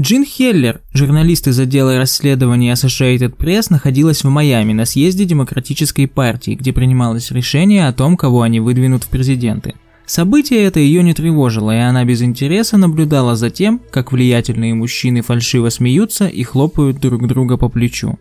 Джин Хеллер, журналист из отдела расследований Associated Press, находилась в Майами на съезде Демократической партии, где принималось решение о том, кого они выдвинут в президенты. Событие это ее не тревожило, и она без интереса наблюдала за тем, как влиятельные мужчины фальшиво смеются и хлопают друг друга по плечу.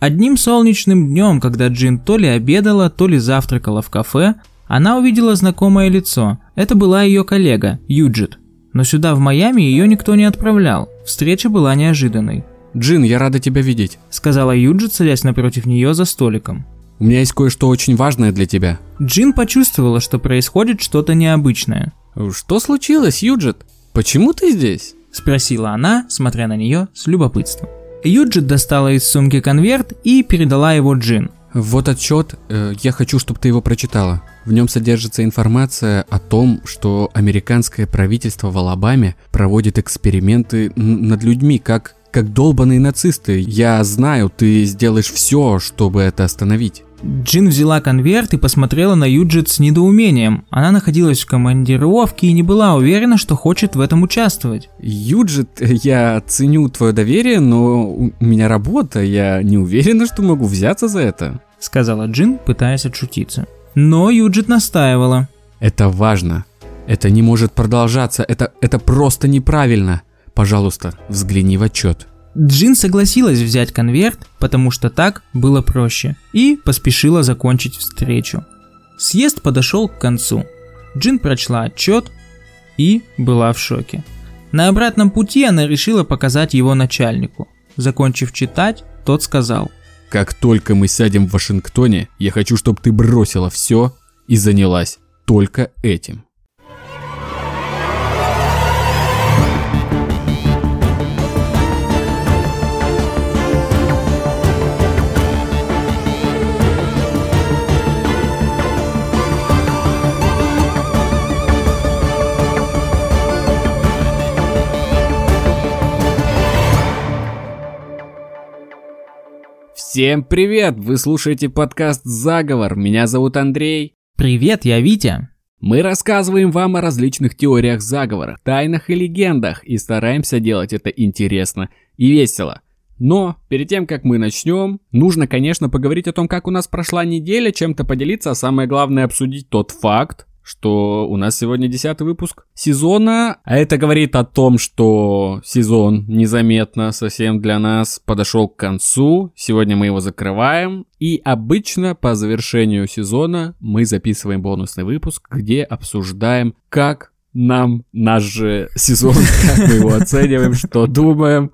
Одним солнечным днем, когда Джин то ли обедала, то ли завтракала в кафе, она увидела знакомое лицо. Это была ее коллега, Юджит. Но сюда, в Майами, ее никто не отправлял. Встреча была неожиданной. «Джин, я рада тебя видеть», — сказала Юджит, садясь напротив нее за столиком. «У меня есть кое-что очень важное для тебя». Джин почувствовала, что происходит что-то необычное. «Что случилось, Юджит? Почему ты здесь?» — спросила она, смотря на нее с любопытством. Юджит достала из сумки конверт и передала его Джин. Вот отчет, э, я хочу, чтобы ты его прочитала. В нем содержится информация о том, что американское правительство в Алабаме проводит эксперименты над людьми, как, как долбанные нацисты. Я знаю, ты сделаешь все, чтобы это остановить. Джин взяла конверт и посмотрела на Юджит с недоумением. Она находилась в командировке и не была уверена, что хочет в этом участвовать. Юджит, я ценю твое доверие, но у меня работа, я не уверена, что могу взяться за это. Сказала Джин, пытаясь отшутиться. Но Юджит настаивала. Это важно. Это не может продолжаться, это, это просто неправильно. Пожалуйста, взгляни в отчет. Джин согласилась взять конверт, потому что так было проще, и поспешила закончить встречу. Съезд подошел к концу. Джин прочла отчет и была в шоке. На обратном пути она решила показать его начальнику. Закончив читать, тот сказал. «Как только мы сядем в Вашингтоне, я хочу, чтобы ты бросила все и занялась только этим». Всем привет! Вы слушаете подкаст «Заговор». Меня зовут Андрей. Привет, я Витя. Мы рассказываем вам о различных теориях заговора, тайнах и легендах и стараемся делать это интересно и весело. Но перед тем, как мы начнем, нужно, конечно, поговорить о том, как у нас прошла неделя, чем-то поделиться, а самое главное обсудить тот факт, что у нас сегодня десятый выпуск сезона, а это говорит о том, что сезон незаметно совсем для нас подошел к концу. Сегодня мы его закрываем. И обычно по завершению сезона мы записываем бонусный выпуск, где обсуждаем, как нам наш же сезон, как мы его оцениваем, что думаем.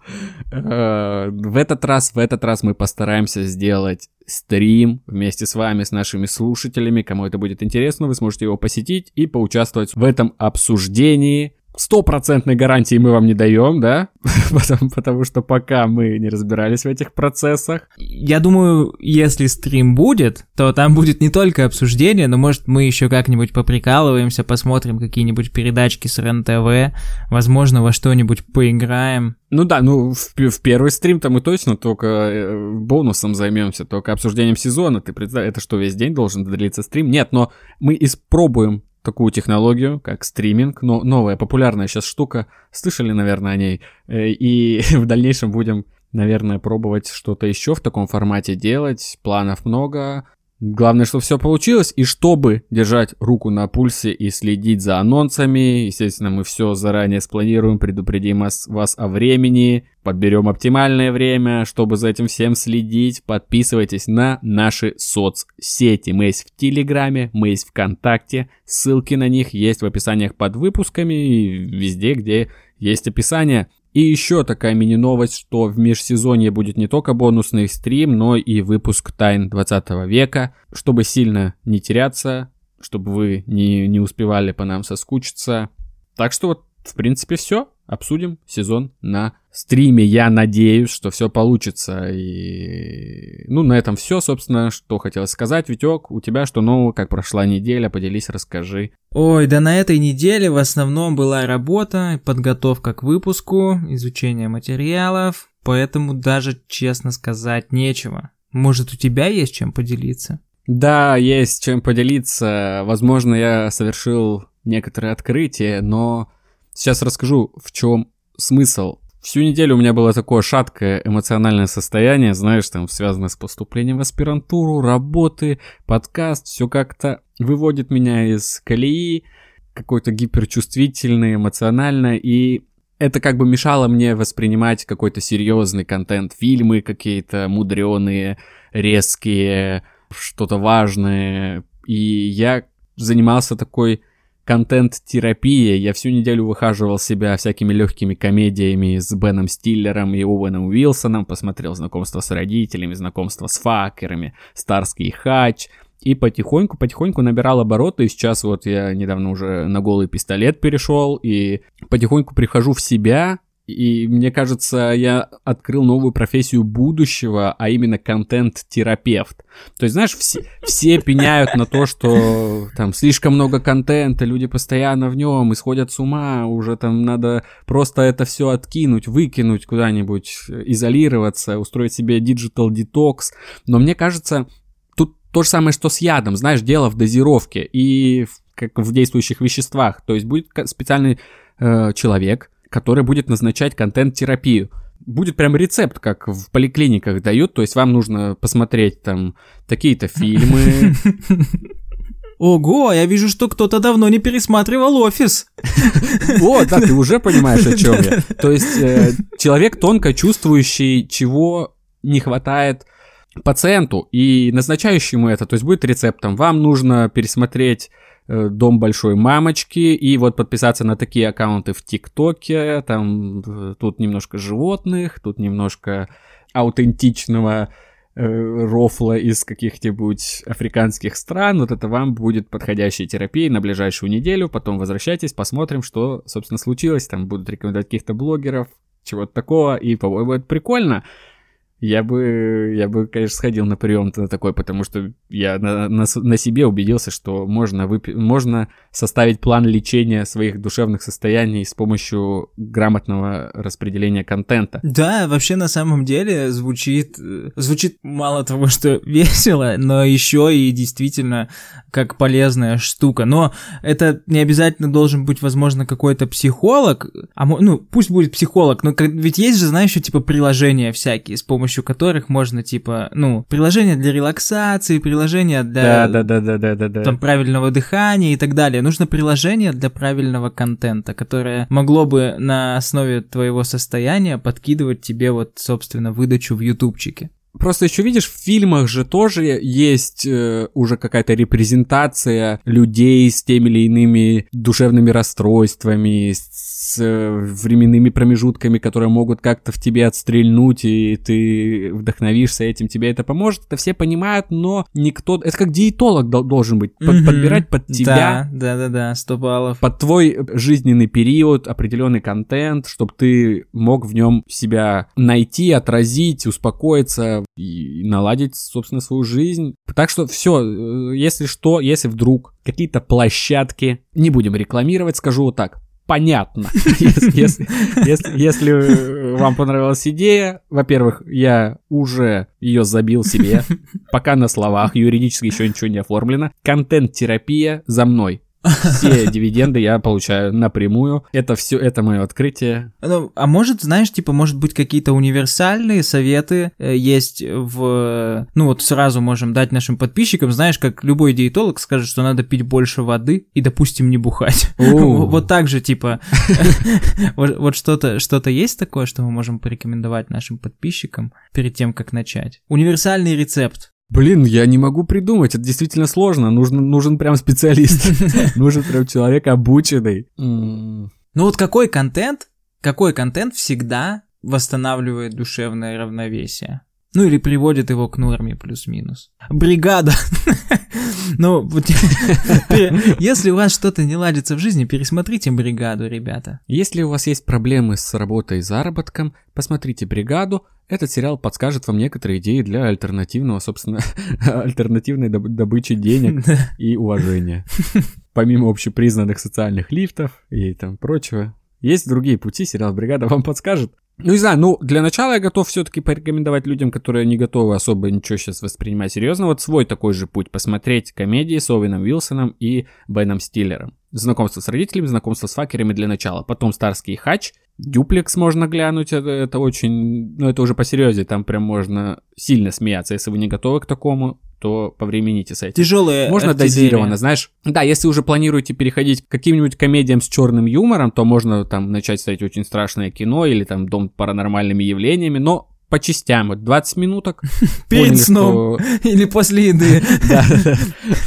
Э, в этот раз, в этот раз мы постараемся сделать стрим вместе с вами, с нашими слушателями. Кому это будет интересно, вы сможете его посетить и поучаствовать в этом обсуждении стопроцентной гарантии мы вам не даем, да? потому, потому что пока мы не разбирались в этих процессах. Я думаю, если стрим будет, то там будет не только обсуждение, но может мы еще как-нибудь поприкалываемся, посмотрим какие-нибудь передачки с РЕН-ТВ, возможно, во что-нибудь поиграем. Ну да, ну в, в первый стрим-то мы точно только э, бонусом займемся, только обсуждением сезона. Ты представь, это что, весь день должен длиться стрим? Нет, но мы испробуем такую технологию, как стриминг, но новая популярная сейчас штука, слышали, наверное, о ней, э, и в дальнейшем будем, наверное, пробовать что-то еще в таком формате делать, планов много, Главное, что все получилось, и чтобы держать руку на пульсе и следить за анонсами, естественно, мы все заранее спланируем, предупредим вас, о времени, подберем оптимальное время, чтобы за этим всем следить. Подписывайтесь на наши соцсети. Мы есть в Телеграме, мы есть ВКонтакте, ссылки на них есть в описаниях под выпусками и везде, где есть описание. И еще такая мини-новость, что в межсезонье будет не только бонусный стрим, но и выпуск Тайн 20 века. Чтобы сильно не теряться, чтобы вы не, не успевали по нам соскучиться. Так что вот, в принципе, все обсудим сезон на стриме. Я надеюсь, что все получится. И... Ну, на этом все, собственно, что хотелось сказать. Витек, у тебя что нового, как прошла неделя, поделись, расскажи. Ой, да на этой неделе в основном была работа, подготовка к выпуску, изучение материалов, поэтому даже, честно сказать, нечего. Может, у тебя есть чем поделиться? Да, есть чем поделиться. Возможно, я совершил некоторые открытия, но Сейчас расскажу, в чем смысл. Всю неделю у меня было такое шаткое эмоциональное состояние, знаешь, там связанное с поступлением в аспирантуру, работы, подкаст, все как-то выводит меня из колеи, какой-то гиперчувствительный, эмоционально, и это как бы мешало мне воспринимать какой-то серьезный контент, фильмы какие-то мудреные, резкие, что-то важное. И я занимался такой контент-терапия. Я всю неделю выхаживал себя всякими легкими комедиями с Беном Стиллером и Оуэном Уилсоном, посмотрел знакомство с родителями, знакомство с факерами, Старский Хач, и потихоньку-потихоньку набирал обороты, и сейчас вот я недавно уже на голый пистолет перешел, и потихоньку прихожу в себя, и мне кажется, я открыл новую профессию будущего, а именно контент-терапевт. То есть, знаешь, все, все пеняют на то, что там слишком много контента, люди постоянно в нем исходят с ума, уже там надо просто это все откинуть, выкинуть куда-нибудь, изолироваться, устроить себе digital detox. Но мне кажется, тут то же самое, что с ядом, знаешь, дело в дозировке и в, как в действующих веществах. То есть будет специальный э, человек, который будет назначать контент-терапию. Будет прям рецепт, как в поликлиниках дают, то есть вам нужно посмотреть там такие-то фильмы. Ого, я вижу, что кто-то давно не пересматривал офис. Вот, да, ты уже понимаешь, о чем я. То есть э, человек тонко чувствующий, чего не хватает пациенту и назначающему это. То есть будет рецептом. Вам нужно пересмотреть дом большой мамочки, и вот подписаться на такие аккаунты в ТикТоке, там э, тут немножко животных, тут немножко аутентичного э, рофла из каких-нибудь африканских стран, вот это вам будет подходящей терапией на ближайшую неделю, потом возвращайтесь, посмотрим, что, собственно, случилось, там будут рекомендовать каких-то блогеров, чего-то такого, и, по-моему, это прикольно. Я бы, я бы, конечно, сходил на прием на такой, потому что я на, на, на себе убедился, что можно, выпи- можно составить план лечения своих душевных состояний с помощью грамотного распределения контента. Да, вообще на самом деле звучит, звучит мало того, что весело, но еще и действительно как полезная штука. Но это не обязательно должен быть, возможно, какой-то психолог, а ну пусть будет психолог, но ведь есть же, знаешь, еще типа приложения всякие с помощью помощью которых можно, типа, ну, приложения для релаксации, приложения для да, да, да, да, да, да. Там, правильного дыхания и так далее. Нужно приложение для правильного контента, которое могло бы на основе твоего состояния подкидывать тебе вот, собственно, выдачу в ютубчике. Просто еще видишь, в фильмах же тоже есть э, уже какая-то репрезентация людей с теми или иными душевными расстройствами, с э, временными промежутками, которые могут как-то в тебе отстрельнуть, и ты вдохновишься этим, тебе это поможет. Это все понимают, но никто... Это как диетолог должен быть, под, mm-hmm. подбирать под тебя. Да, да, да, да, 100 баллов. Под твой жизненный период, определенный контент, чтобы ты мог в нем себя найти, отразить, успокоиться и наладить, собственно, свою жизнь. Так что все, э, если что, если вдруг какие-то площадки, не будем рекламировать, скажу вот так, понятно. Если, если, если вам понравилась идея, во-первых, я уже ее забил себе, пока на словах, юридически еще ничего не оформлено. Контент-терапия за мной. Все дивиденды я получаю напрямую. Это все, это мое открытие. Ну, а может, знаешь, типа, может быть, какие-то универсальные советы э, есть в... Ну, вот сразу можем дать нашим подписчикам, знаешь, как любой диетолог скажет, что надо пить больше воды и, допустим, не бухать. Вот так же, типа, вот что-то что есть такое, что мы можем порекомендовать нашим подписчикам перед тем, как начать? Универсальный рецепт. Блин, я не могу придумать, это действительно сложно. Нужен, нужен прям специалист. Нужен прям человек обученный. Ну вот какой контент, какой контент всегда восстанавливает душевное равновесие? Ну или приводит его к норме плюс-минус. Бригада. Ну, если у вас что-то не ладится в жизни, пересмотрите бригаду, ребята. Если у вас есть проблемы с работой и заработком, посмотрите бригаду. Этот сериал подскажет вам некоторые идеи для альтернативного, собственно, альтернативной добычи денег и уважения. Помимо общепризнанных социальных лифтов и там прочего, есть другие пути, сериал «Бригада» вам подскажет. Ну, не знаю, ну, для начала я готов все-таки порекомендовать людям, которые не готовы особо ничего сейчас воспринимать серьезно, вот свой такой же путь, посмотреть комедии с Овеном Уилсоном и Беном Стиллером. Знакомство с родителями, знакомство с факерами для начала. Потом Старский хач, Дюплекс можно глянуть, это, это очень, ну это уже посерьезнее, там прям можно сильно смеяться, если вы не готовы к такому, то повремените с этим. Тяжелые Можно артиллерия. дозированно, знаешь. Да, если уже планируете переходить к каким-нибудь комедиям с черным юмором, то можно там начать смотреть очень страшное кино или там дом паранормальными явлениями, но по частям, вот 20 минуток. Перед сном. Или после еды.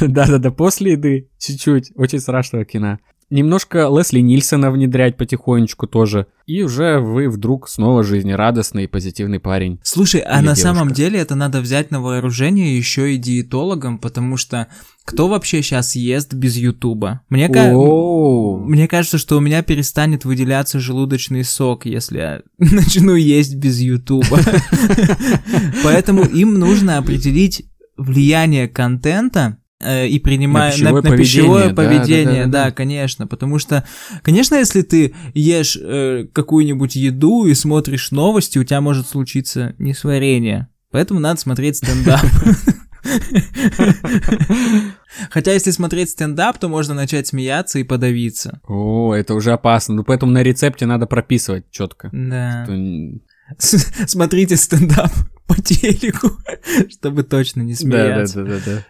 Да-да-да, после еды, чуть-чуть, очень страшного кино. Немножко Лесли Нильсона внедрять потихонечку тоже. И уже вы вдруг снова жизнерадостный и позитивный парень. Слушай, а на девушка. самом деле это надо взять на вооружение еще и диетологам, потому что кто вообще сейчас ест без Ютуба? Мне, ка-. Мне кажется, что у меня перестанет выделяться желудочный сок, если я начну есть без Ютуба. Поэтому им нужно определить влияние контента и принимая На пищевое на пищевое поведение, да, поведение, да, да, да, да. конечно, потому что, конечно, если ты ешь э, какую-нибудь еду и смотришь новости, у тебя может случиться несварение, поэтому надо смотреть стендап. Хотя если смотреть стендап, то можно начать смеяться и подавиться. О, это уже опасно. Ну, поэтому на рецепте надо прописывать четко. Да. Смотрите стендап по телеку, чтобы точно не Да, да, смеяться. да, да, да.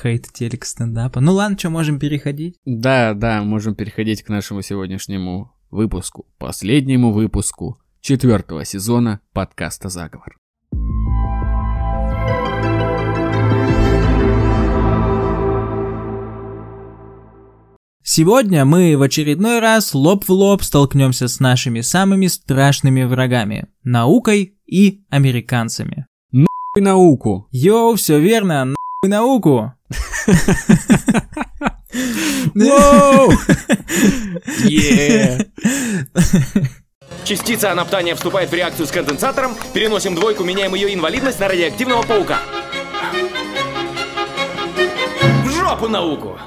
Хейт телек стендапа. Ну ладно, что, можем переходить? Да, да, можем переходить к нашему сегодняшнему выпуску, последнему выпуску четвертого сезона подкаста «Заговор». Сегодня мы в очередной раз лоб в лоб столкнемся с нашими самыми страшными врагами – наукой и американцами. И науку. Йоу, все верно, нахуй науку! Частица анаптания вступает в реакцию с конденсатором. Переносим двойку, меняем ее инвалидность на радиоактивного паука. В жопу науку!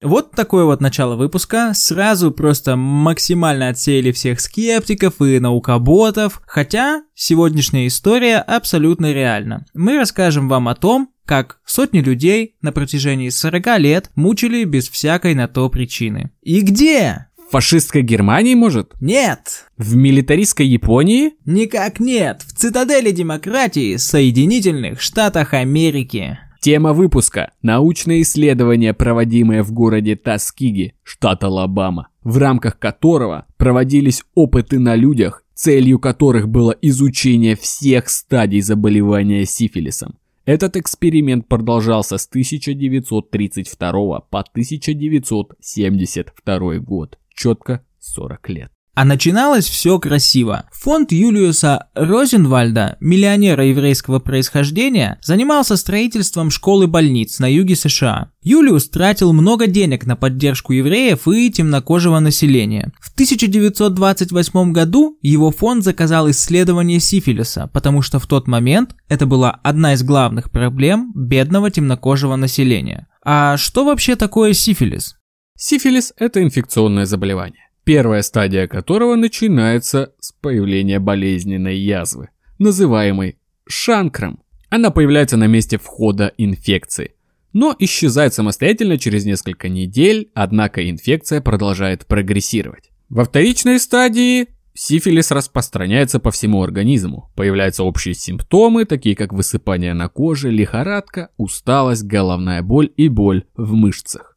Вот такое вот начало выпуска. Сразу просто максимально отсеяли всех скептиков и наукоботов. Хотя сегодняшняя история абсолютно реальна. Мы расскажем вам о том, как сотни людей на протяжении 40 лет мучили без всякой на то причины. И где? В фашистской Германии, может? Нет! В милитаристской Японии? Никак нет! В цитадели демократии Соединительных Штатах Америки. Тема выпуска – научные исследования, проводимые в городе Таскиги, штат Алабама, в рамках которого проводились опыты на людях, целью которых было изучение всех стадий заболевания сифилисом. Этот эксперимент продолжался с 1932 по 1972 год, четко 40 лет. А начиналось все красиво. Фонд Юлиуса Розенвальда, миллионера еврейского происхождения, занимался строительством школы-больниц на юге США. Юлиус тратил много денег на поддержку евреев и темнокожего населения. В 1928 году его фонд заказал исследование сифилиса, потому что в тот момент это была одна из главных проблем бедного темнокожего населения. А что вообще такое сифилис? Сифилис – это инфекционное заболевание, первая стадия которого начинается с появления болезненной язвы, называемой шанкром. Она появляется на месте входа инфекции, но исчезает самостоятельно через несколько недель, однако инфекция продолжает прогрессировать. Во вторичной стадии сифилис распространяется по всему организму. Появляются общие симптомы, такие как высыпание на коже, лихорадка, усталость, головная боль и боль в мышцах.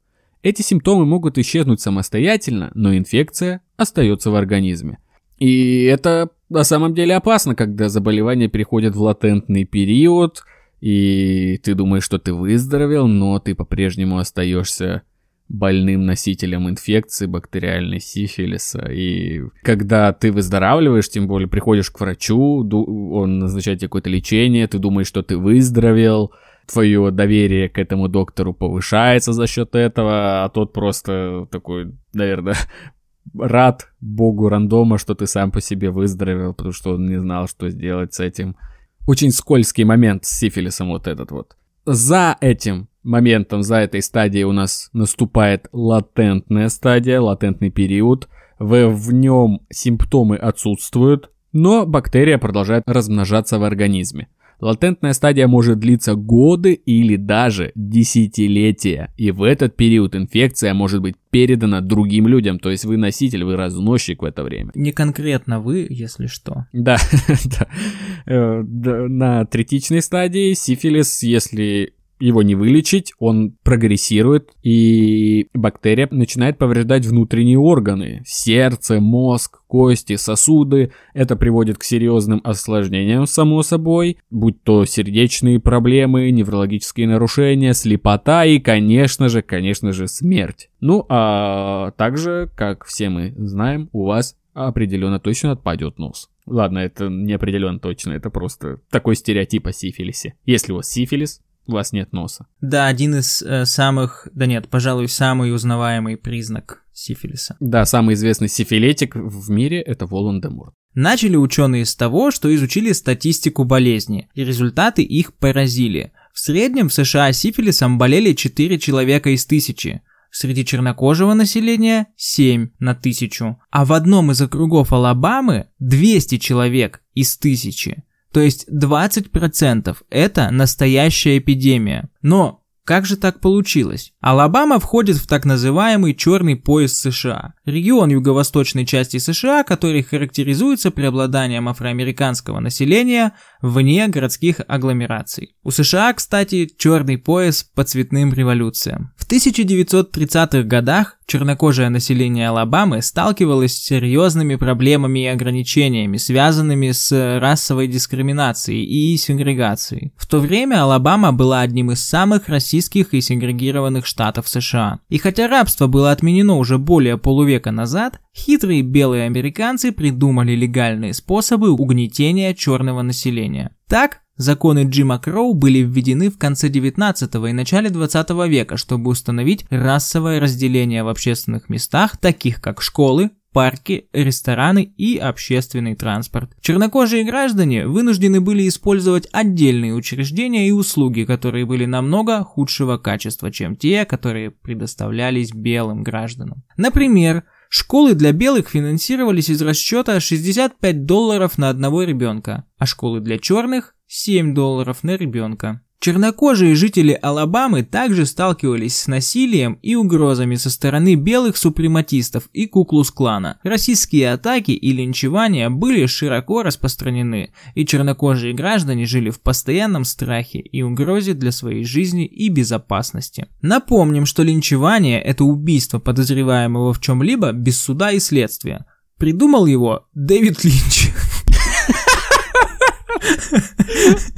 Эти симптомы могут исчезнуть самостоятельно, но инфекция остается в организме. И это на самом деле опасно, когда заболевание переходит в латентный период, и ты думаешь, что ты выздоровел, но ты по-прежнему остаешься больным носителем инфекции бактериальной сифилиса. И когда ты выздоравливаешь, тем более приходишь к врачу, он назначает тебе какое-то лечение, ты думаешь, что ты выздоровел, твое доверие к этому доктору повышается за счет этого, а тот просто такой, наверное, рад богу рандома, что ты сам по себе выздоровел, потому что он не знал, что сделать с этим. Очень скользкий момент с сифилисом вот этот вот. За этим моментом, за этой стадией у нас наступает латентная стадия, латентный период. в, в нем симптомы отсутствуют, но бактерия продолжает размножаться в организме. Латентная стадия может длиться годы или даже десятилетия, и в этот период инфекция может быть передана другим людям, то есть вы носитель, вы разносчик в это время. Не конкретно вы, если что. Да, э, да. На третичной стадии сифилис, если его не вылечить, он прогрессирует, и бактерия начинает повреждать внутренние органы, сердце, мозг, кости, сосуды. Это приводит к серьезным осложнениям, само собой, будь то сердечные проблемы, неврологические нарушения, слепота и, конечно же, конечно же, смерть. Ну, а также, как все мы знаем, у вас определенно точно отпадет нос. Ладно, это не определенно точно, это просто такой стереотип о сифилисе. Если у вас сифилис, у вас нет носа. Да, один из э, самых, да нет, пожалуй, самый узнаваемый признак сифилиса. Да, самый известный сифилетик в мире это Волан-де-Морт. Начали ученые с того, что изучили статистику болезни, и результаты их поразили. В среднем в США сифилисом болели 4 человека из тысячи, среди чернокожего населения 7 на тысячу, а в одном из округов Алабамы 200 человек из тысячи. То есть 20% это настоящая эпидемия. Но как же так получилось? Алабама входит в так называемый черный пояс США. Регион юго-восточной части США, который характеризуется преобладанием афроамериканского населения вне городских агломераций. У США, кстати, черный пояс по цветным революциям. В 1930-х годах чернокожее население Алабамы сталкивалось с серьезными проблемами и ограничениями, связанными с расовой дискриминацией и сегрегацией. В то время Алабама была одним из самых российских и сегрегированных штатов США. И хотя рабство было отменено уже более полувека назад, хитрые белые американцы придумали легальные способы угнетения черного населения. Так, Законы Джима Кроу были введены в конце 19 и начале 20 века, чтобы установить расовое разделение в общественных местах, таких как школы, парки, рестораны и общественный транспорт. Чернокожие граждане вынуждены были использовать отдельные учреждения и услуги, которые были намного худшего качества, чем те, которые предоставлялись белым гражданам. Например, Школы для белых финансировались из расчета 65 долларов на одного ребенка, а школы для черных 7 долларов на ребенка. Чернокожие жители Алабамы также сталкивались с насилием и угрозами со стороны белых супрематистов и Куклус-клана. Российские атаки и линчевания были широко распространены, и чернокожие граждане жили в постоянном страхе и угрозе для своей жизни и безопасности. Напомним, что линчевание – это убийство подозреваемого в чем-либо без суда и следствия. Придумал его Дэвид Линч.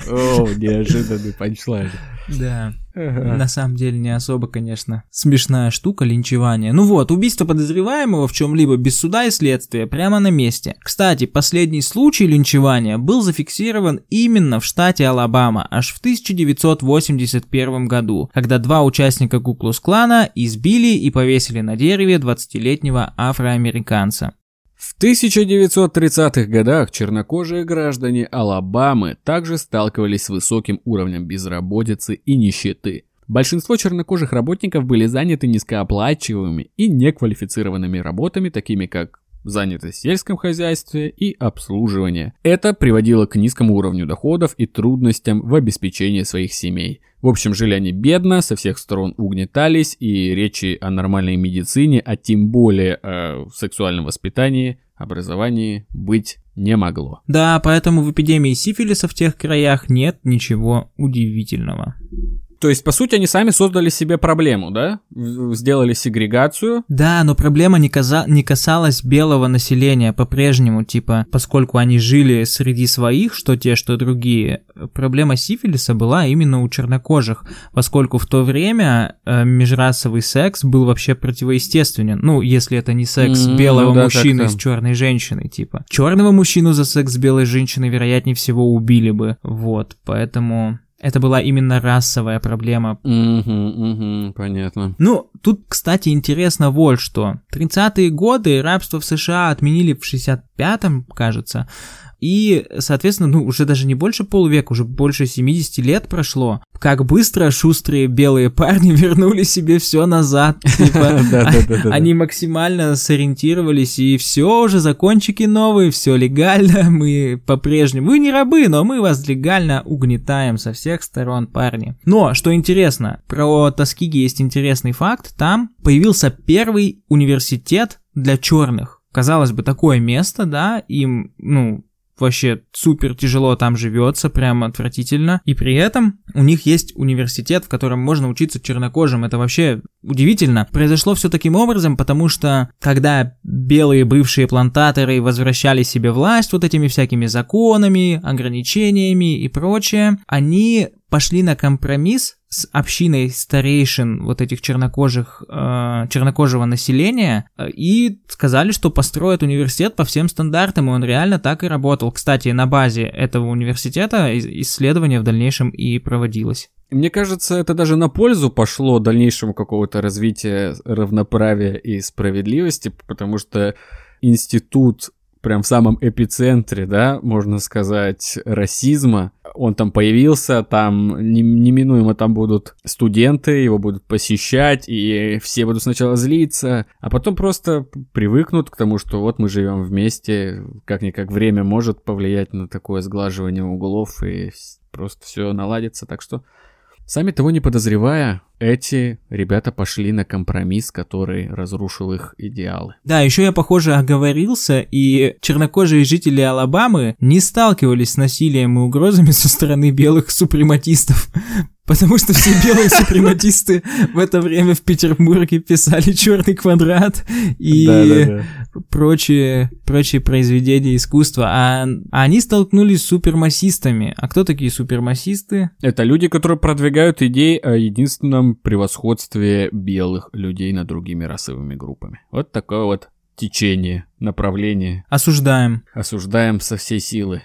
О, неожиданный панчлайн. Да. Ага. На самом деле не особо, конечно, смешная штука линчевание. Ну вот, убийство подозреваемого в чем-либо без суда и следствия прямо на месте. Кстати, последний случай линчевания был зафиксирован именно в штате Алабама аж в 1981 году, когда два участника Куклус-клана избили и повесили на дереве 20-летнего афроамериканца. В 1930-х годах чернокожие граждане Алабамы также сталкивались с высоким уровнем безработицы и нищеты. Большинство чернокожих работников были заняты низкооплачиваемыми и неквалифицированными работами, такими как занятость в сельском хозяйстве и обслуживание. Это приводило к низкому уровню доходов и трудностям в обеспечении своих семей. В общем, жили они бедно, со всех сторон угнетались, и речи о нормальной медицине, а тем более о сексуальном воспитании, образовании быть не могло. Да, поэтому в эпидемии сифилиса в тех краях нет ничего удивительного. То есть, по сути, они сами создали себе проблему, да? Сделали сегрегацию. Да, но проблема не, каза- не касалась белого населения по-прежнему, типа, поскольку они жили среди своих, что те, что другие. Проблема сифилиса была именно у чернокожих, поскольку в то время э, межрасовый секс был вообще противоестественен. Ну, если это не секс mm, белого ну, да, мужчины с черной женщиной, типа. Черного мужчину за секс с белой женщиной, вероятнее всего, убили бы. Вот, поэтому это была именно расовая проблема. Угу, угу, понятно. Ну, тут, кстати, интересно вот что. 30-е годы рабство в США отменили в 65-м, кажется, и, соответственно, ну, уже даже не больше полувека, уже больше 70 лет прошло. Как быстро шустрые белые парни вернули себе все назад. Типа, они максимально сориентировались, и все уже, закончики новые, все легально, мы по-прежнему... Вы не рабы, но мы вас легально угнетаем со всех сторон, парни. Но, что интересно, про Тоскиги есть интересный факт. Там появился первый университет для черных. Казалось бы, такое место, да, им, ну, вообще супер тяжело там живется, прям отвратительно. И при этом у них есть университет, в котором можно учиться чернокожим. Это вообще удивительно. Произошло все таким образом, потому что когда белые бывшие плантаторы возвращали себе власть вот этими всякими законами, ограничениями и прочее, они пошли на компромисс с общиной старейшин вот этих чернокожих, э, чернокожего населения э, и сказали, что построят университет по всем стандартам, и он реально так и работал. Кстати, на базе этого университета исследование в дальнейшем и проводилось. Мне кажется, это даже на пользу пошло дальнейшему какого-то развития равноправия и справедливости, потому что институт прям в самом эпицентре, да, можно сказать, расизма. Он там появился, там неминуемо там будут студенты, его будут посещать, и все будут сначала злиться, а потом просто привыкнут к тому, что вот мы живем вместе, как-никак время может повлиять на такое сглаживание углов, и просто все наладится, так что Сами того не подозревая, эти ребята пошли на компромисс, который разрушил их идеалы. Да, еще я, похоже, оговорился, и чернокожие жители Алабамы не сталкивались с насилием и угрозами со стороны белых супрематистов. Потому что все белые супрематисты в это время в Петербурге писали черный квадрат и да, да, да. прочие прочие произведения искусства, а, а они столкнулись с супермассистами. А кто такие супермассисты? Это люди, которые продвигают идеи о единственном превосходстве белых людей над другими расовыми группами. Вот такое вот течение, направление. Осуждаем. Осуждаем со всей силы.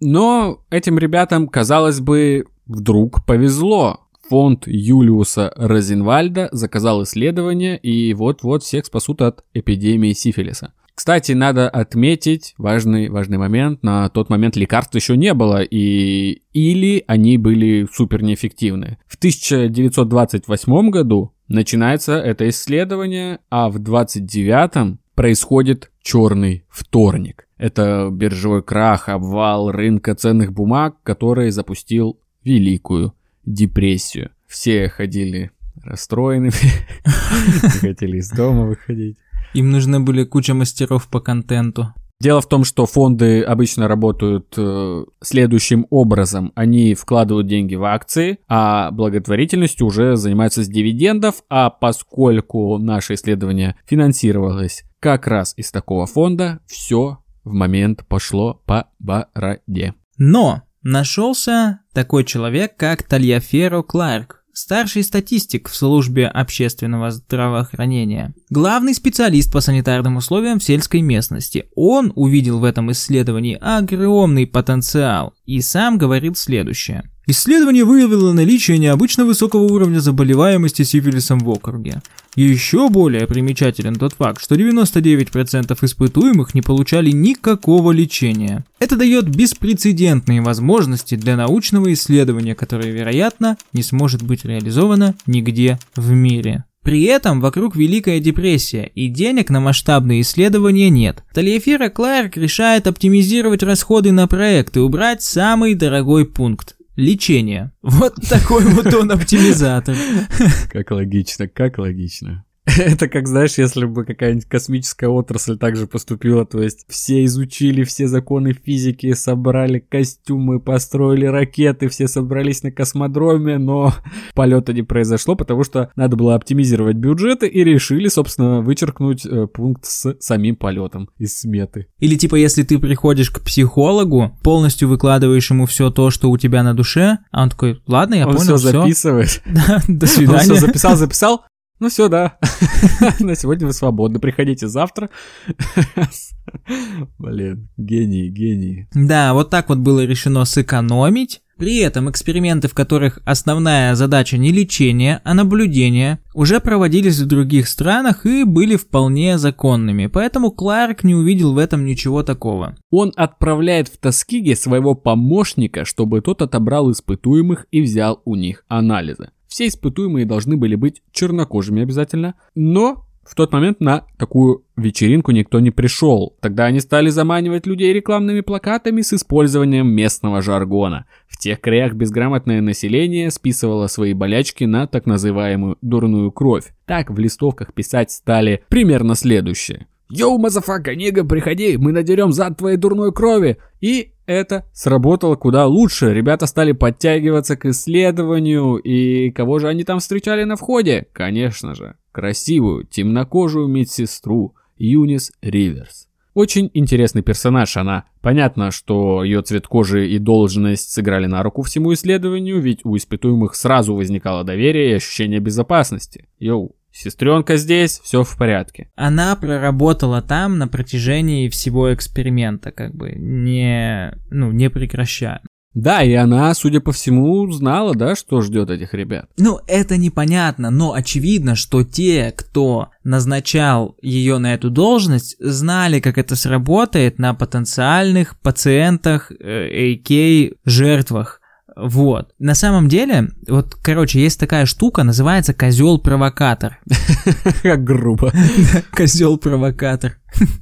Но этим ребятам, казалось бы, вдруг повезло. Фонд Юлиуса Розенвальда заказал исследование, и вот-вот всех спасут от эпидемии сифилиса. Кстати, надо отметить важный, важный момент. На тот момент лекарств еще не было, и или они были супер неэффективны. В 1928 году начинается это исследование, а в 29 происходит черный вторник. Это биржевой крах, обвал рынка ценных бумаг, который запустил Великую депрессию. Все ходили расстроенными, хотели из дома выходить. Им нужны были куча мастеров по контенту. Дело в том, что фонды обычно работают э, следующим образом. Они вкладывают деньги в акции, а благотворительностью уже занимаются с дивидендов, а поскольку наше исследование финансировалось как раз из такого фонда, все в момент пошло по бороде. Но нашелся такой человек, как Тальяферо Кларк, старший статистик в службе общественного здравоохранения, главный специалист по санитарным условиям в сельской местности. Он увидел в этом исследовании огромный потенциал и сам говорил следующее. Исследование выявило наличие необычно высокого уровня заболеваемости сифилисом в округе. Еще более примечателен тот факт, что 99% испытуемых не получали никакого лечения. Это дает беспрецедентные возможности для научного исследования, которое, вероятно, не сможет быть реализовано нигде в мире. При этом вокруг Великая депрессия, и денег на масштабные исследования нет. Талиефера Кларк решает оптимизировать расходы на проект и убрать самый дорогой пункт лечение. Вот такой вот он оптимизатор. Как логично, как логично. Это как, знаешь, если бы какая-нибудь космическая отрасль также поступила, то есть все изучили все законы физики, собрали костюмы, построили ракеты, все собрались на космодроме, но полета не произошло, потому что надо было оптимизировать бюджеты и решили, собственно, вычеркнуть э, пункт с самим полетом из сметы. Или типа, если ты приходишь к психологу, полностью выкладываешь ему все то, что у тебя на душе, а он такой, ладно, я он понял, все записывает. Да, до свидания. Он все записал, записал, Ну все, да. На сегодня вы свободны. Приходите завтра. Блин, гений, гений. Да, вот так вот было решено сэкономить. При этом эксперименты, в которых основная задача не лечение, а наблюдение, уже проводились в других странах и были вполне законными, поэтому Кларк не увидел в этом ничего такого. Он отправляет в Тоскиге своего помощника, чтобы тот отобрал испытуемых и взял у них анализы. Все испытуемые должны были быть чернокожими обязательно, но в тот момент на такую вечеринку никто не пришел. Тогда они стали заманивать людей рекламными плакатами с использованием местного жаргона. В тех краях безграмотное население списывало свои болячки на так называемую дурную кровь. Так в листовках писать стали примерно следующее. «Yo, motherfucker, nigga, приходи, мы надерем зад твоей дурной крови!» И это сработало куда лучше. Ребята стали подтягиваться к исследованию, и кого же они там встречали на входе? Конечно же, красивую, темнокожую медсестру Юнис Риверс. Очень интересный персонаж она. Понятно, что ее цвет кожи и должность сыграли на руку всему исследованию, ведь у испытуемых сразу возникало доверие и ощущение безопасности. Йоу, Сестренка здесь, все в порядке. Она проработала там на протяжении всего эксперимента, как бы не, ну, не прекращая. Да, и она, судя по всему, знала, да, что ждет этих ребят. Ну, это непонятно, но очевидно, что те, кто назначал ее на эту должность, знали, как это сработает на потенциальных пациентах, э, AK, жертвах. Вот. На самом деле, вот, короче, есть такая штука, называется козел-провокатор. Как грубо. Козел-провокатор.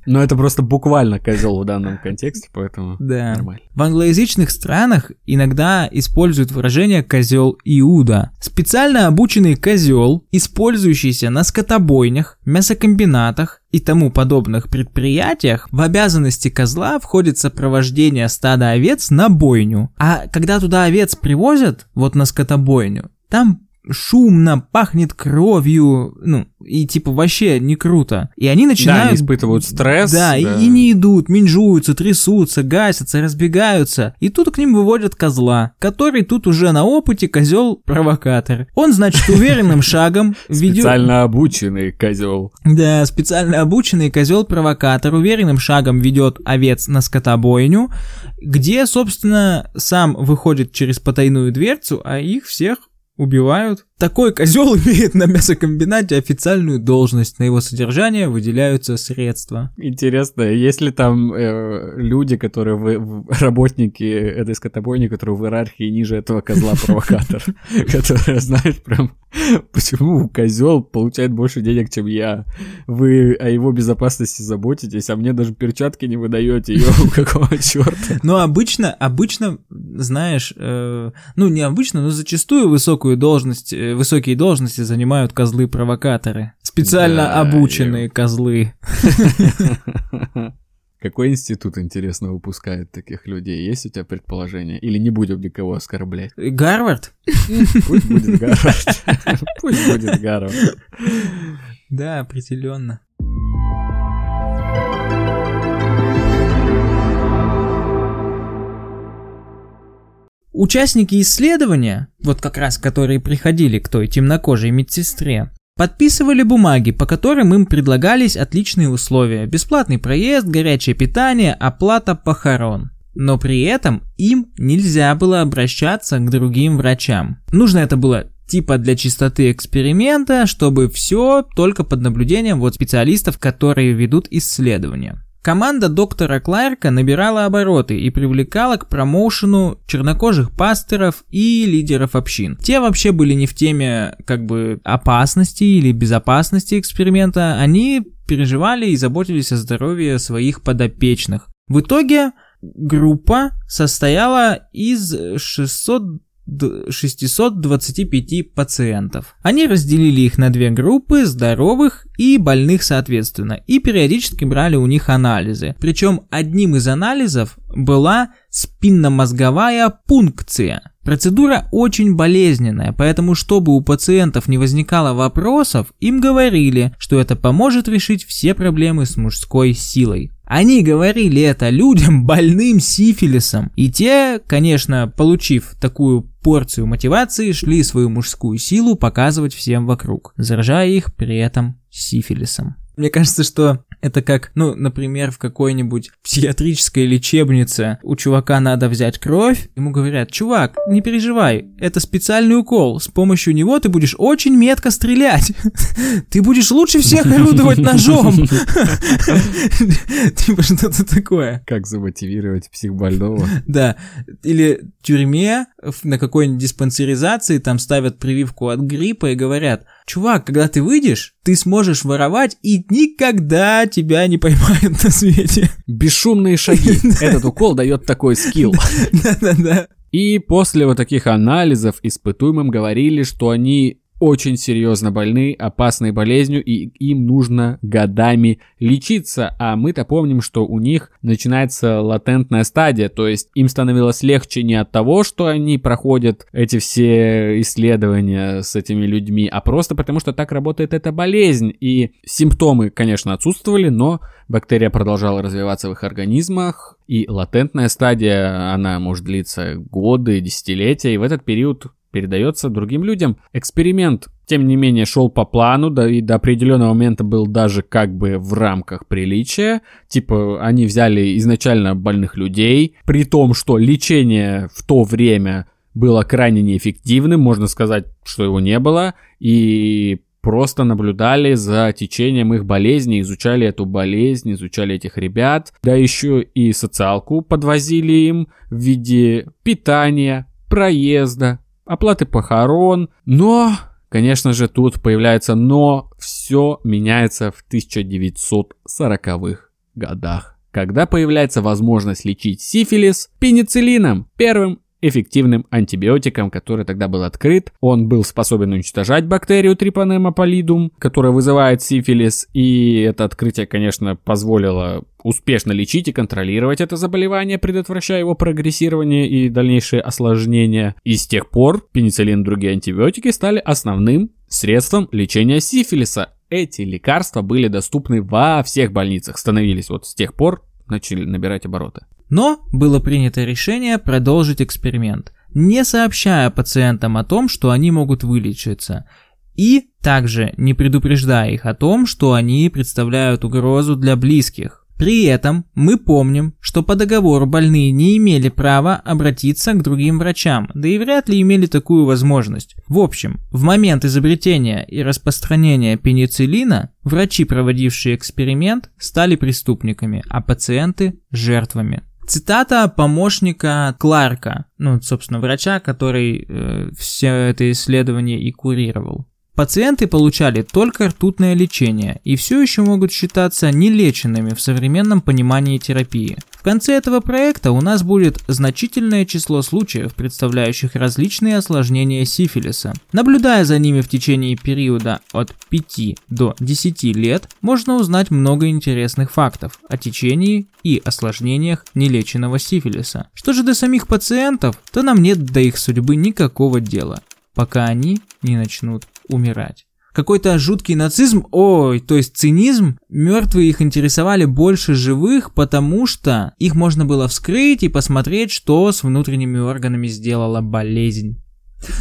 Но это просто буквально козел в данном контексте, поэтому да. нормально. В англоязычных странах иногда используют выражение козел Иуда. Специально обученный козел, использующийся на скотобойнях, мясокомбинатах и тому подобных предприятиях, в обязанности козла входит сопровождение стада овец на бойню. А когда туда овец привозят, вот на скотобойню, там шумно, пахнет кровью, ну, и типа вообще не круто. И они начинают... Да, они испытывают стресс. Да, да. И, и не идут, минжуются, трясутся, гасятся, разбегаются. И тут к ним выводят козла, который тут уже на опыте козел-провокатор. Он, значит, уверенным шагом ведет... Специально обученный козел. Да, специально обученный козел-провокатор уверенным шагом ведет овец на скотобойню, где, собственно, сам выходит через потайную дверцу, а их всех убивают. Такой козел имеет на мясокомбинате официальную должность, на его содержание выделяются средства. Интересно, есть ли там э, люди, которые в, работники этой скотобойни, которые в иерархии ниже этого козла-провокатор, которые знают прям, почему козел получает больше денег, чем я. Вы о его безопасности заботитесь, а мне даже перчатки не выдаете, ее какого черта. Ну, обычно, обычно, знаешь, э, ну, не обычно, но зачастую высокую должность э, высокие должности занимают козлы-провокаторы. Специально да, обученные я... козлы. Какой институт, интересно, выпускает таких людей? Есть у тебя предположение? Или не будем никого оскорблять? Гарвард? Пусть будет Гарвард. Пусть будет Гарвард. Да, определенно. Участники исследования, вот как раз которые приходили к той темнокожей медсестре, подписывали бумаги, по которым им предлагались отличные условия, бесплатный проезд, горячее питание, оплата похорон. Но при этом им нельзя было обращаться к другим врачам. Нужно это было типа для чистоты эксперимента, чтобы все только под наблюдением вот специалистов, которые ведут исследования. Команда доктора Кларка набирала обороты и привлекала к промоушену чернокожих пасторов и лидеров общин. Те вообще были не в теме как бы опасности или безопасности эксперимента, они переживали и заботились о здоровье своих подопечных. В итоге группа состояла из 600 625 пациентов. Они разделили их на две группы, здоровых и больных соответственно, и периодически брали у них анализы. Причем одним из анализов была спинномозговая пункция. Процедура очень болезненная, поэтому чтобы у пациентов не возникало вопросов, им говорили, что это поможет решить все проблемы с мужской силой. Они говорили это людям, больным сифилисом. И те, конечно, получив такую порцию мотивации, шли свою мужскую силу показывать всем вокруг, заражая их при этом сифилисом. Мне кажется, что это как, ну, например, в какой-нибудь психиатрической лечебнице у чувака надо взять кровь, ему говорят, чувак, не переживай, это специальный укол, с помощью него ты будешь очень метко стрелять, ты будешь лучше всех орудовать ножом. Типа что-то такое. Как замотивировать психбольного? Да, или в тюрьме на какой-нибудь диспансеризации там ставят прививку от гриппа и говорят, чувак, когда ты выйдешь, ты сможешь воровать и никогда тебя не поймают на свете. Бесшумные шаги. Этот укол дает такой скилл. Да-да-да. И после вот таких анализов испытуемым говорили, что они очень серьезно больны, опасной болезнью, и им нужно годами лечиться. А мы-то помним, что у них начинается латентная стадия, то есть им становилось легче не от того, что они проходят эти все исследования с этими людьми, а просто потому, что так работает эта болезнь. И симптомы, конечно, отсутствовали, но бактерия продолжала развиваться в их организмах, и латентная стадия, она может длиться годы, десятилетия, и в этот период передается другим людям. Эксперимент, тем не менее, шел по плану, да и до определенного момента был даже как бы в рамках приличия. Типа, они взяли изначально больных людей, при том, что лечение в то время было крайне неэффективным, можно сказать, что его не было, и просто наблюдали за течением их болезни, изучали эту болезнь, изучали этих ребят, да еще и социалку подвозили им в виде питания, проезда, оплаты похорон. Но, конечно же, тут появляется но, все меняется в 1940-х годах когда появляется возможность лечить сифилис пенициллином, первым эффективным антибиотиком, который тогда был открыт. Он был способен уничтожать бактерию Трипанема pallidum, которая вызывает сифилис, и это открытие, конечно, позволило успешно лечить и контролировать это заболевание, предотвращая его прогрессирование и дальнейшее осложнение. И с тех пор пенициллин и другие антибиотики стали основным средством лечения сифилиса. Эти лекарства были доступны во всех больницах, становились вот с тех пор начали набирать обороты. Но было принято решение продолжить эксперимент, не сообщая пациентам о том, что они могут вылечиться, и также не предупреждая их о том, что они представляют угрозу для близких. При этом мы помним, что по договору больные не имели права обратиться к другим врачам, да и вряд ли имели такую возможность. В общем, в момент изобретения и распространения пенициллина врачи, проводившие эксперимент, стали преступниками, а пациенты – жертвами. Цитата помощника Кларка, ну, собственно, врача, который э, все это исследование и курировал. Пациенты получали только ртутное лечение и все еще могут считаться нелеченными в современном понимании терапии. В конце этого проекта у нас будет значительное число случаев, представляющих различные осложнения сифилиса. Наблюдая за ними в течение периода от 5 до 10 лет, можно узнать много интересных фактов о течении и осложнениях нелеченного сифилиса. Что же до самих пациентов, то нам нет до их судьбы никакого дела, пока они не начнут умирать. Какой-то жуткий нацизм, ой, то есть цинизм, мертвые их интересовали больше живых, потому что их можно было вскрыть и посмотреть, что с внутренними органами сделала болезнь.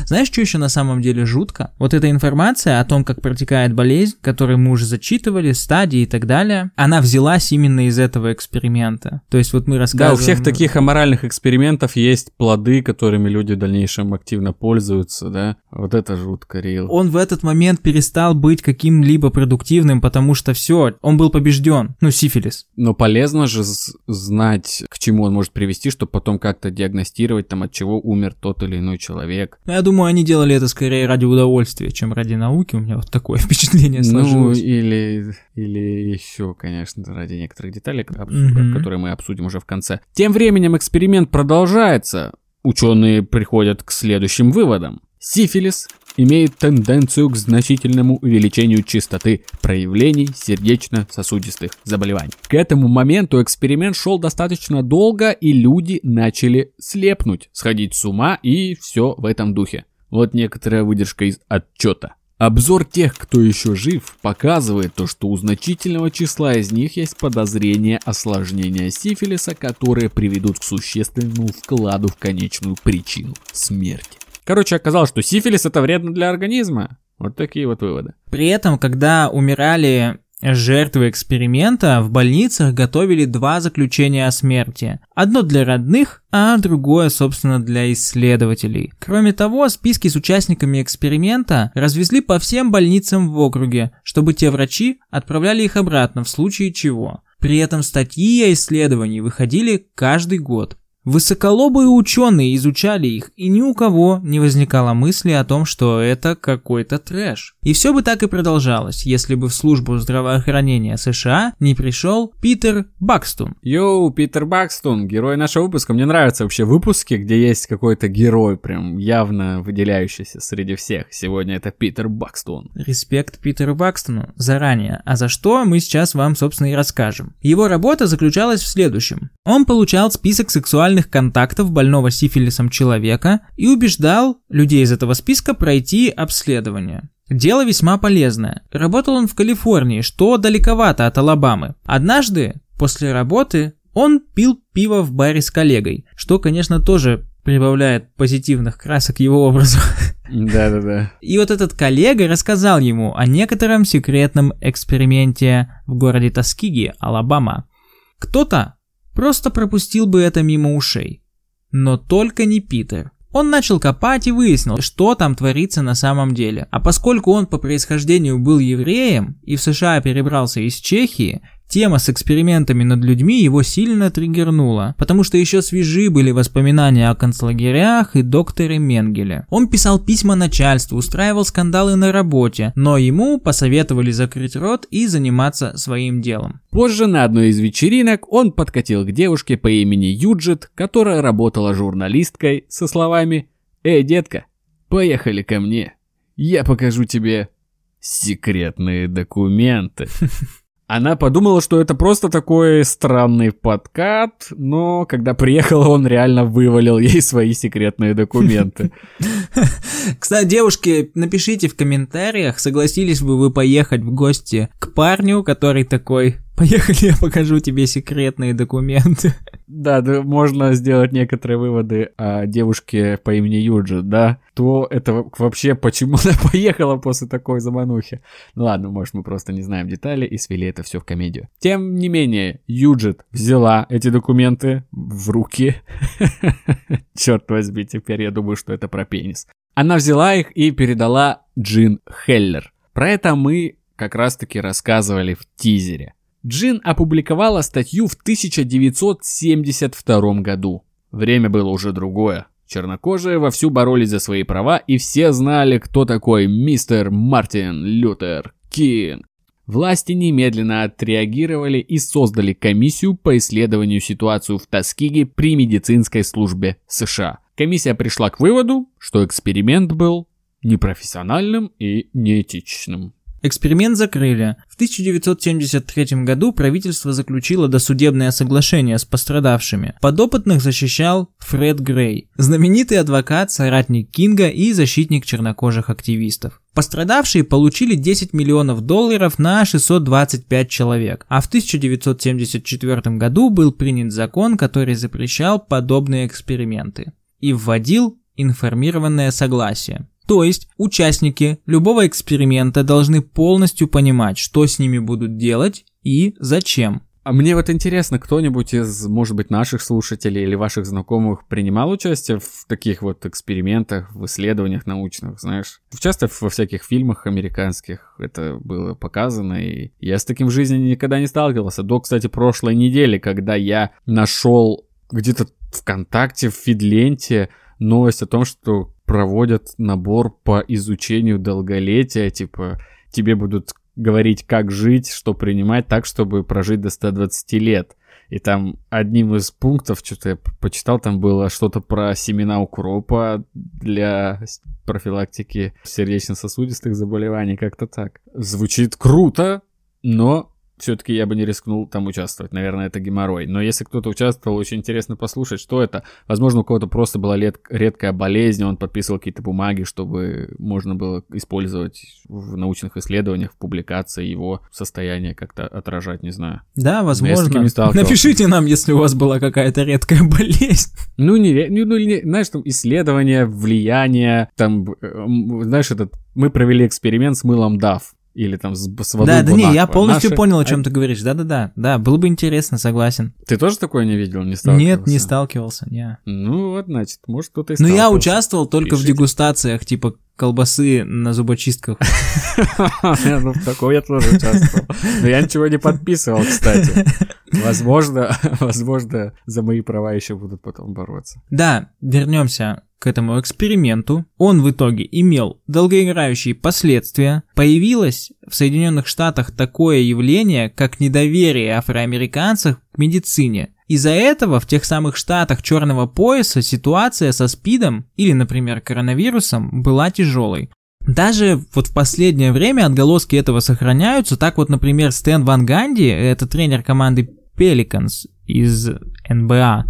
Знаешь, что еще на самом деле жутко? Вот эта информация о том, как протекает болезнь, которую мы уже зачитывали, стадии и так далее, она взялась именно из этого эксперимента. То есть вот мы рассказываем... Да, у всех таких аморальных экспериментов есть плоды, которыми люди в дальнейшем активно пользуются, да? Вот это жутко, Рил. Он в этот момент перестал быть каким-либо продуктивным, потому что все, он был побежден. Ну, сифилис. Но полезно же знать, к чему он может привести, чтобы потом как-то диагностировать, там, от чего умер тот или иной человек. Но я думаю, они делали это скорее ради удовольствия, чем ради науки. У меня вот такое впечатление ну, сложилось. Ну, или, или еще, конечно, ради некоторых деталей, mm-hmm. которые мы обсудим уже в конце. Тем временем эксперимент продолжается. Ученые приходят к следующим выводам. Сифилис имеет тенденцию к значительному увеличению частоты проявлений сердечно-сосудистых заболеваний. К этому моменту эксперимент шел достаточно долго, и люди начали слепнуть, сходить с ума и все в этом духе. Вот некоторая выдержка из отчета. Обзор тех, кто еще жив, показывает то, что у значительного числа из них есть подозрения осложнения сифилиса, которые приведут к существенному вкладу в конечную причину смерти. Короче, оказалось, что сифилис это вредно для организма. Вот такие вот выводы. При этом, когда умирали Жертвы эксперимента в больницах готовили два заключения о смерти. Одно для родных, а другое, собственно, для исследователей. Кроме того, списки с участниками эксперимента развезли по всем больницам в округе, чтобы те врачи отправляли их обратно в случае чего. При этом статьи о исследовании выходили каждый год. Высоколобые ученые изучали их, и ни у кого не возникало мысли о том, что это какой-то трэш. И все бы так и продолжалось, если бы в службу здравоохранения США не пришел Питер Бакстон. Йоу, Питер Бакстон, герой нашего выпуска. Мне нравятся вообще выпуски, где есть какой-то герой, прям явно выделяющийся среди всех. Сегодня это Питер Бакстон. Респект Питеру Бакстону заранее. А за что мы сейчас вам, собственно, и расскажем. Его работа заключалась в следующем. Он получал список сексуальных сексуальных контактов больного сифилисом человека и убеждал людей из этого списка пройти обследование. Дело весьма полезное. Работал он в Калифорнии, что далековато от Алабамы. Однажды, после работы, он пил пиво в баре с коллегой, что, конечно, тоже прибавляет позитивных красок его образу. Да-да-да. И вот этот коллега рассказал ему о некотором секретном эксперименте в городе Тоскиги, Алабама. Кто-то просто пропустил бы это мимо ушей. Но только не Питер. Он начал копать и выяснил, что там творится на самом деле. А поскольку он по происхождению был евреем и в США перебрался из Чехии, Тема с экспериментами над людьми его сильно триггернула, потому что еще свежи были воспоминания о концлагерях и докторе Менгеле. Он писал письма начальству, устраивал скандалы на работе, но ему посоветовали закрыть рот и заниматься своим делом. Позже на одной из вечеринок он подкатил к девушке по имени Юджет, которая работала журналисткой, со словами «Эй, детка, поехали ко мне, я покажу тебе секретные документы». Она подумала, что это просто такой странный подкат, но когда приехала, он реально вывалил ей свои секретные документы. Кстати, девушки, напишите в комментариях, согласились бы вы поехать в гости к парню, который такой, Поехали, я покажу тебе секретные документы. Да, да, можно сделать некоторые выводы о девушке по имени Юджи, да? То это вообще, почему она поехала после такой заманухи? Ну ладно, может мы просто не знаем детали и свели это все в комедию. Тем не менее, Юджит взяла эти документы в руки. Черт возьми, теперь я думаю, что это про пенис. Она взяла их и передала Джин Хеллер. Про это мы как раз-таки рассказывали в тизере. Джин опубликовала статью в 1972 году. Время было уже другое. Чернокожие вовсю боролись за свои права, и все знали, кто такой мистер Мартин Лютер Кинг. Власти немедленно отреагировали и создали комиссию по исследованию ситуации в Тоскиге при медицинской службе США. Комиссия пришла к выводу, что эксперимент был непрофессиональным и неэтичным. Эксперимент закрыли. В 1973 году правительство заключило досудебное соглашение с пострадавшими. Подопытных защищал Фред Грей, знаменитый адвокат, соратник Кинга и защитник чернокожих активистов. Пострадавшие получили 10 миллионов долларов на 625 человек, а в 1974 году был принят закон, который запрещал подобные эксперименты и вводил информированное согласие. То есть участники любого эксперимента должны полностью понимать, что с ними будут делать и зачем. А мне вот интересно, кто-нибудь из, может быть, наших слушателей или ваших знакомых принимал участие в таких вот экспериментах, в исследованиях научных, знаешь? Часто во всяких фильмах американских это было показано, и я с таким в жизни никогда не сталкивался. До, кстати, прошлой недели, когда я нашел где-то ВКонтакте, в Фидленте новость о том, что проводят набор по изучению долголетия, типа тебе будут говорить, как жить, что принимать так, чтобы прожить до 120 лет. И там одним из пунктов, что-то я почитал, там было что-то про семена укропа для профилактики сердечно-сосудистых заболеваний, как-то так. Звучит круто, но все-таки я бы не рискнул там участвовать. Наверное, это геморрой. Но если кто-то участвовал, очень интересно послушать, что это. Возможно, у кого-то просто была лет, редкая болезнь, он подписывал какие-то бумаги, чтобы можно было использовать в научных исследованиях, в публикации его состояние как-то отражать, не знаю. Да, возможно. Напишите нам, если у вас была какая-то редкая болезнь. Ну, не, ну, ну не, знаешь, там исследования, влияние, там, э, знаешь, этот, мы провели эксперимент с мылом DAF или там с, с водой Да, да не, я полностью Наши... понял, о чем а... ты говоришь. Да-да-да, да, было бы интересно, согласен. Ты тоже такое не видел, не сталкивался? Нет, не сталкивался, не. Ну вот, значит, может кто-то и Ну я участвовал только Пишите. в дегустациях, типа колбасы на зубочистках. Ну, в такой я тоже участвовал. Но я ничего не подписывал, кстати. Возможно, возможно, за мои права еще будут потом бороться. Да, вернемся к этому эксперименту. Он в итоге имел долгоиграющие последствия. Появилось в Соединенных Штатах такое явление, как недоверие афроамериканцев к медицине. Из-за этого в тех самых штатах черного пояса ситуация со СПИДом или, например, коронавирусом была тяжелой. Даже вот в последнее время отголоски этого сохраняются. Так вот, например, Стэн Ван Ганди, это тренер команды Pelicans из НБА,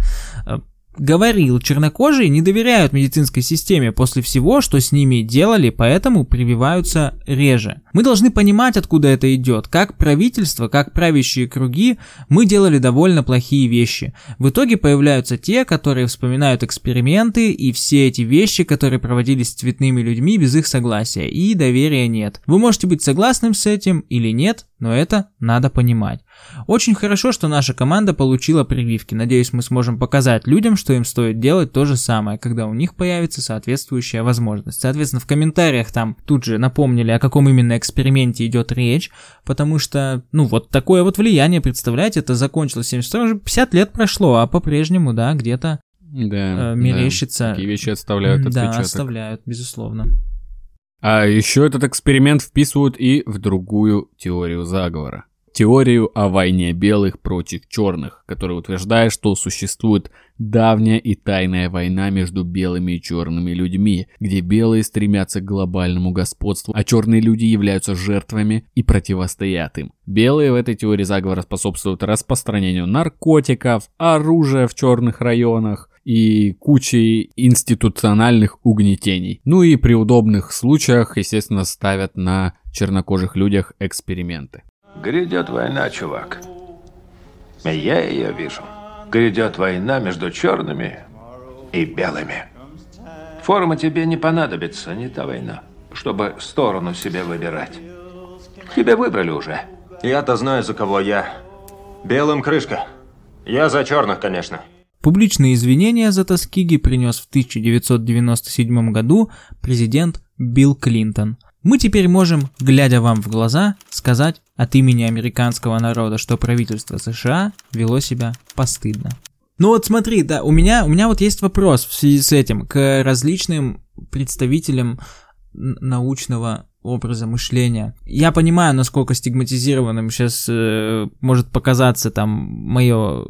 говорил, чернокожие не доверяют медицинской системе после всего, что с ними делали, поэтому прививаются реже. Мы должны понимать, откуда это идет. Как правительство, как правящие круги, мы делали довольно плохие вещи. В итоге появляются те, которые вспоминают эксперименты и все эти вещи, которые проводились с цветными людьми без их согласия, и доверия нет. Вы можете быть согласным с этим или нет, но это надо понимать. Очень хорошо, что наша команда получила прививки. Надеюсь, мы сможем показать людям, что им стоит делать то же самое, когда у них появится соответствующая возможность. Соответственно, в комментариях там тут же напомнили, о каком именно эксперименте идет речь, потому что, ну, вот такое вот влияние, представляете, это закончилось 72, уже 50 лет прошло, а по-прежнему, да, где-то да, э, мерещится. Да, такие вещи оставляют отпечаток. Да, оставляют, безусловно. А еще этот эксперимент вписывают и в другую теорию заговора теорию о войне белых против черных, которая утверждает, что существует давняя и тайная война между белыми и черными людьми, где белые стремятся к глобальному господству, а черные люди являются жертвами и противостоят им. Белые в этой теории заговора способствуют распространению наркотиков, оружия в черных районах, и кучей институциональных угнетений. Ну и при удобных случаях, естественно, ставят на чернокожих людях эксперименты. Грядет война, чувак. Я ее вижу. Грядет война между черными и белыми. Форма тебе не понадобится, не та война, чтобы сторону себе выбирать. Тебя выбрали уже. Я-то знаю, за кого я. Белым крышка. Я за черных, конечно. Публичные извинения за Тоскиги принес в 1997 году президент Билл Клинтон – мы теперь можем, глядя вам в глаза, сказать от имени американского народа, что правительство США вело себя постыдно. Ну вот смотри, да, у меня, у меня вот есть вопрос в связи с этим к различным представителям научного образа мышления. Я понимаю, насколько стигматизированным сейчас э, может показаться там мое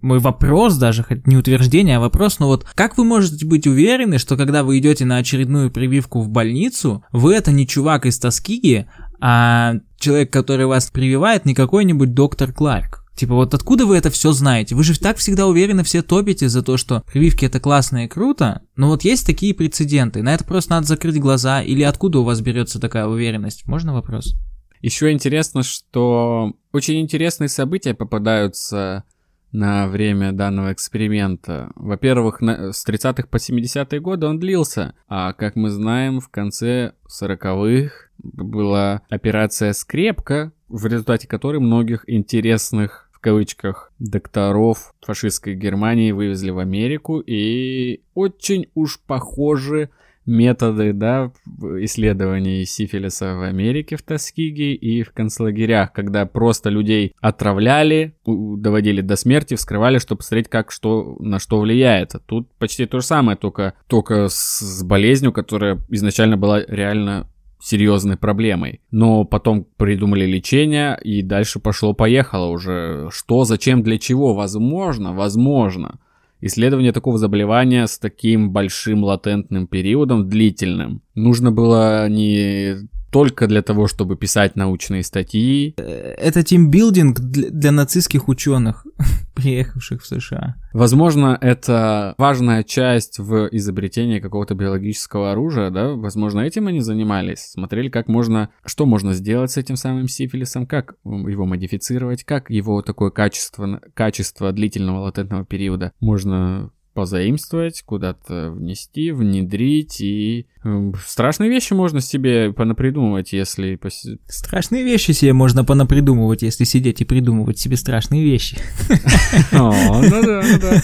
мой вопрос даже, хоть не утверждение, а вопрос, но вот как вы можете быть уверены, что когда вы идете на очередную прививку в больницу, вы это не чувак из Тоскиги, а человек, который вас прививает, не какой-нибудь доктор Кларк? Типа, вот откуда вы это все знаете? Вы же так всегда уверены, все топите за то, что прививки это классно и круто, но вот есть такие прецеденты. На это просто надо закрыть глаза. Или откуда у вас берется такая уверенность? Можно вопрос? Еще интересно, что очень интересные события попадаются на время данного эксперимента. Во-первых, с 30-х по 70-е годы он длился, а как мы знаем, в конце 40-х была операция «Скрепка», в результате которой многих интересных в кавычках докторов фашистской Германии вывезли в Америку и очень уж похожи методы да, исследований сифилиса в Америке в Тоскиге и в концлагерях, когда просто людей отравляли, доводили до смерти, вскрывали, чтобы посмотреть, как что на что влияет. Тут почти то же самое, только, только с болезнью, которая изначально была реально серьезной проблемой. Но потом придумали лечение, и дальше пошло-поехало уже. Что, зачем, для чего? Возможно, возможно. Исследование такого заболевания с таким большим латентным периодом, длительным, нужно было не только для того, чтобы писать научные статьи. Это тимбилдинг для, для нацистских ученых, приехавших в США. Возможно, это важная часть в изобретении какого-то биологического оружия, да? Возможно, этим они занимались. Смотрели, как можно, что можно сделать с этим самым сифилисом, как его модифицировать, как его такое качество, качество длительного латентного периода можно позаимствовать, куда-то внести, внедрить и страшные вещи можно себе понапридумывать, если... Страшные вещи себе можно понапридумывать, если сидеть и придумывать себе страшные вещи. О, ну да, ну да.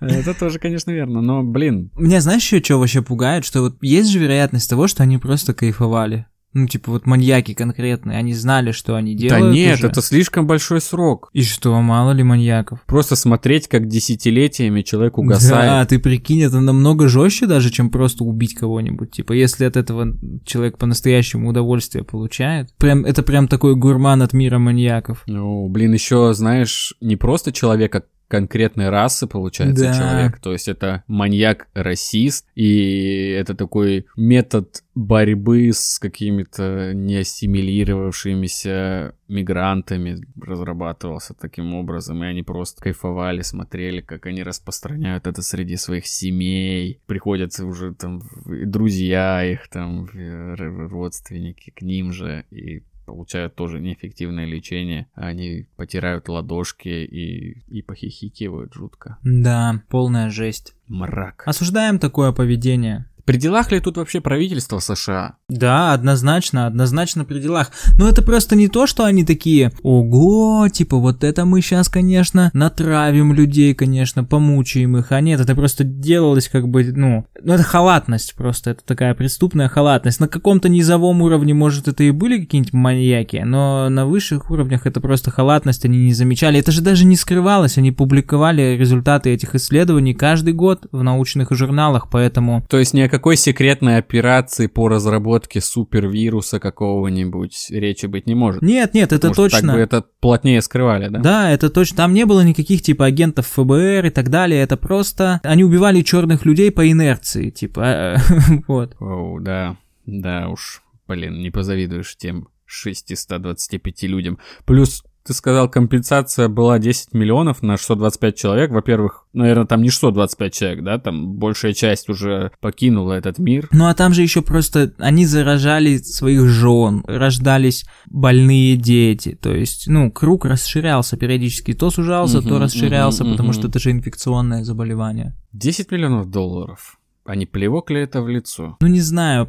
Это тоже, конечно, верно, но, блин. Меня знаешь еще что вообще пугает? Что вот есть же вероятность того, что они просто кайфовали. Ну, типа, вот маньяки конкретные, они знали, что они делают. Да нет, уже. это слишком большой срок. И что, мало ли маньяков? Просто смотреть, как десятилетиями человек угасает. Да, ты прикинь, это намного жестче даже, чем просто убить кого-нибудь. Типа, если от этого человек по-настоящему удовольствие получает. Прям, это прям такой гурман от мира маньяков. Ну, блин, еще, знаешь, не просто человека конкретной расы, получается, Да. человек. То есть это маньяк-расист, и это такой метод борьбы с какими-то неассимилировавшимися мигрантами разрабатывался таким образом, и они просто кайфовали, смотрели, как они распространяют это среди своих семей. Приходят уже там друзья их, там э, родственники к ним же, и получают тоже неэффективное лечение. Они потирают ладошки и, и похихикивают жутко. Да, полная жесть. Мрак. Осуждаем такое поведение. При делах ли тут вообще правительство США? Да, однозначно, однозначно при делах. Но это просто не то, что они такие, ого, типа вот это мы сейчас, конечно, натравим людей, конечно, помучаем их. А нет, это просто делалось как бы, ну, ну это халатность просто, это такая преступная халатность. На каком-то низовом уровне, может, это и были какие-нибудь маньяки, но на высших уровнях это просто халатность, они не замечали. Это же даже не скрывалось, они публиковали результаты этих исследований каждый год в научных журналах, поэтому То есть о какой секретной операции по разработке супервируса какого-нибудь речи быть не может. нет, нет, это Может, точно. Так бы это плотнее скрывали, да? Да, это точно. Там не было никаких типа агентов ФБР и так далее. Это просто они убивали черных людей по инерции, типа. э, Вот. Оу, да, да уж, блин, не позавидуешь тем 625 людям. Плюс ты сказал, компенсация была 10 миллионов на 625 человек. Во-первых, наверное, там не 625 человек, да, там большая часть уже покинула этот мир. Ну а там же еще просто они заражали своих жен, рождались больные дети. То есть, ну, круг расширялся периодически. То сужался, то расширялся, потому что это же инфекционное заболевание. 10 миллионов долларов. А не плевок ли это в лицо? Ну, не знаю,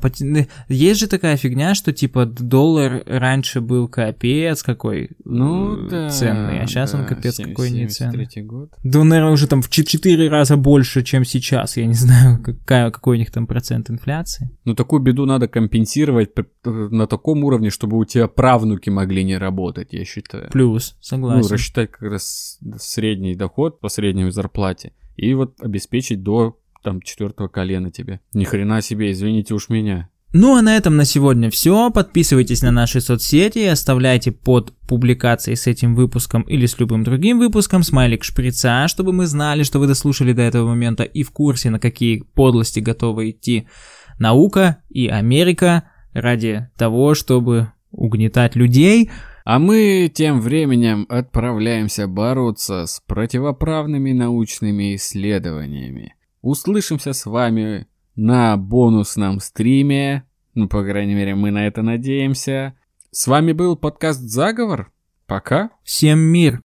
есть же такая фигня, что типа доллар раньше был капец какой Ну, э, да. ценный, а сейчас он да, капец семь- какой не ценный. 73 год. Да, он, наверное, уже там в 4 раза больше, чем сейчас. Я не знаю, какая, какой у них там процент инфляции. Ну, такую беду надо компенсировать на таком уровне, чтобы у тебя правнуки могли не работать, я считаю. Плюс, Ну, согласен. рассчитать как раз средний доход по средней зарплате и вот обеспечить до там четвертого колена тебе. Ни хрена себе, извините уж меня. Ну а на этом на сегодня все. Подписывайтесь на наши соцсети, оставляйте под публикацией с этим выпуском или с любым другим выпуском смайлик шприца, чтобы мы знали, что вы дослушали до этого момента и в курсе, на какие подлости готовы идти наука и Америка ради того, чтобы угнетать людей. А мы тем временем отправляемся бороться с противоправными научными исследованиями. Услышимся с вами на бонусном стриме. Ну, по крайней мере, мы на это надеемся. С вами был подкаст «Заговор». Пока. Всем мир!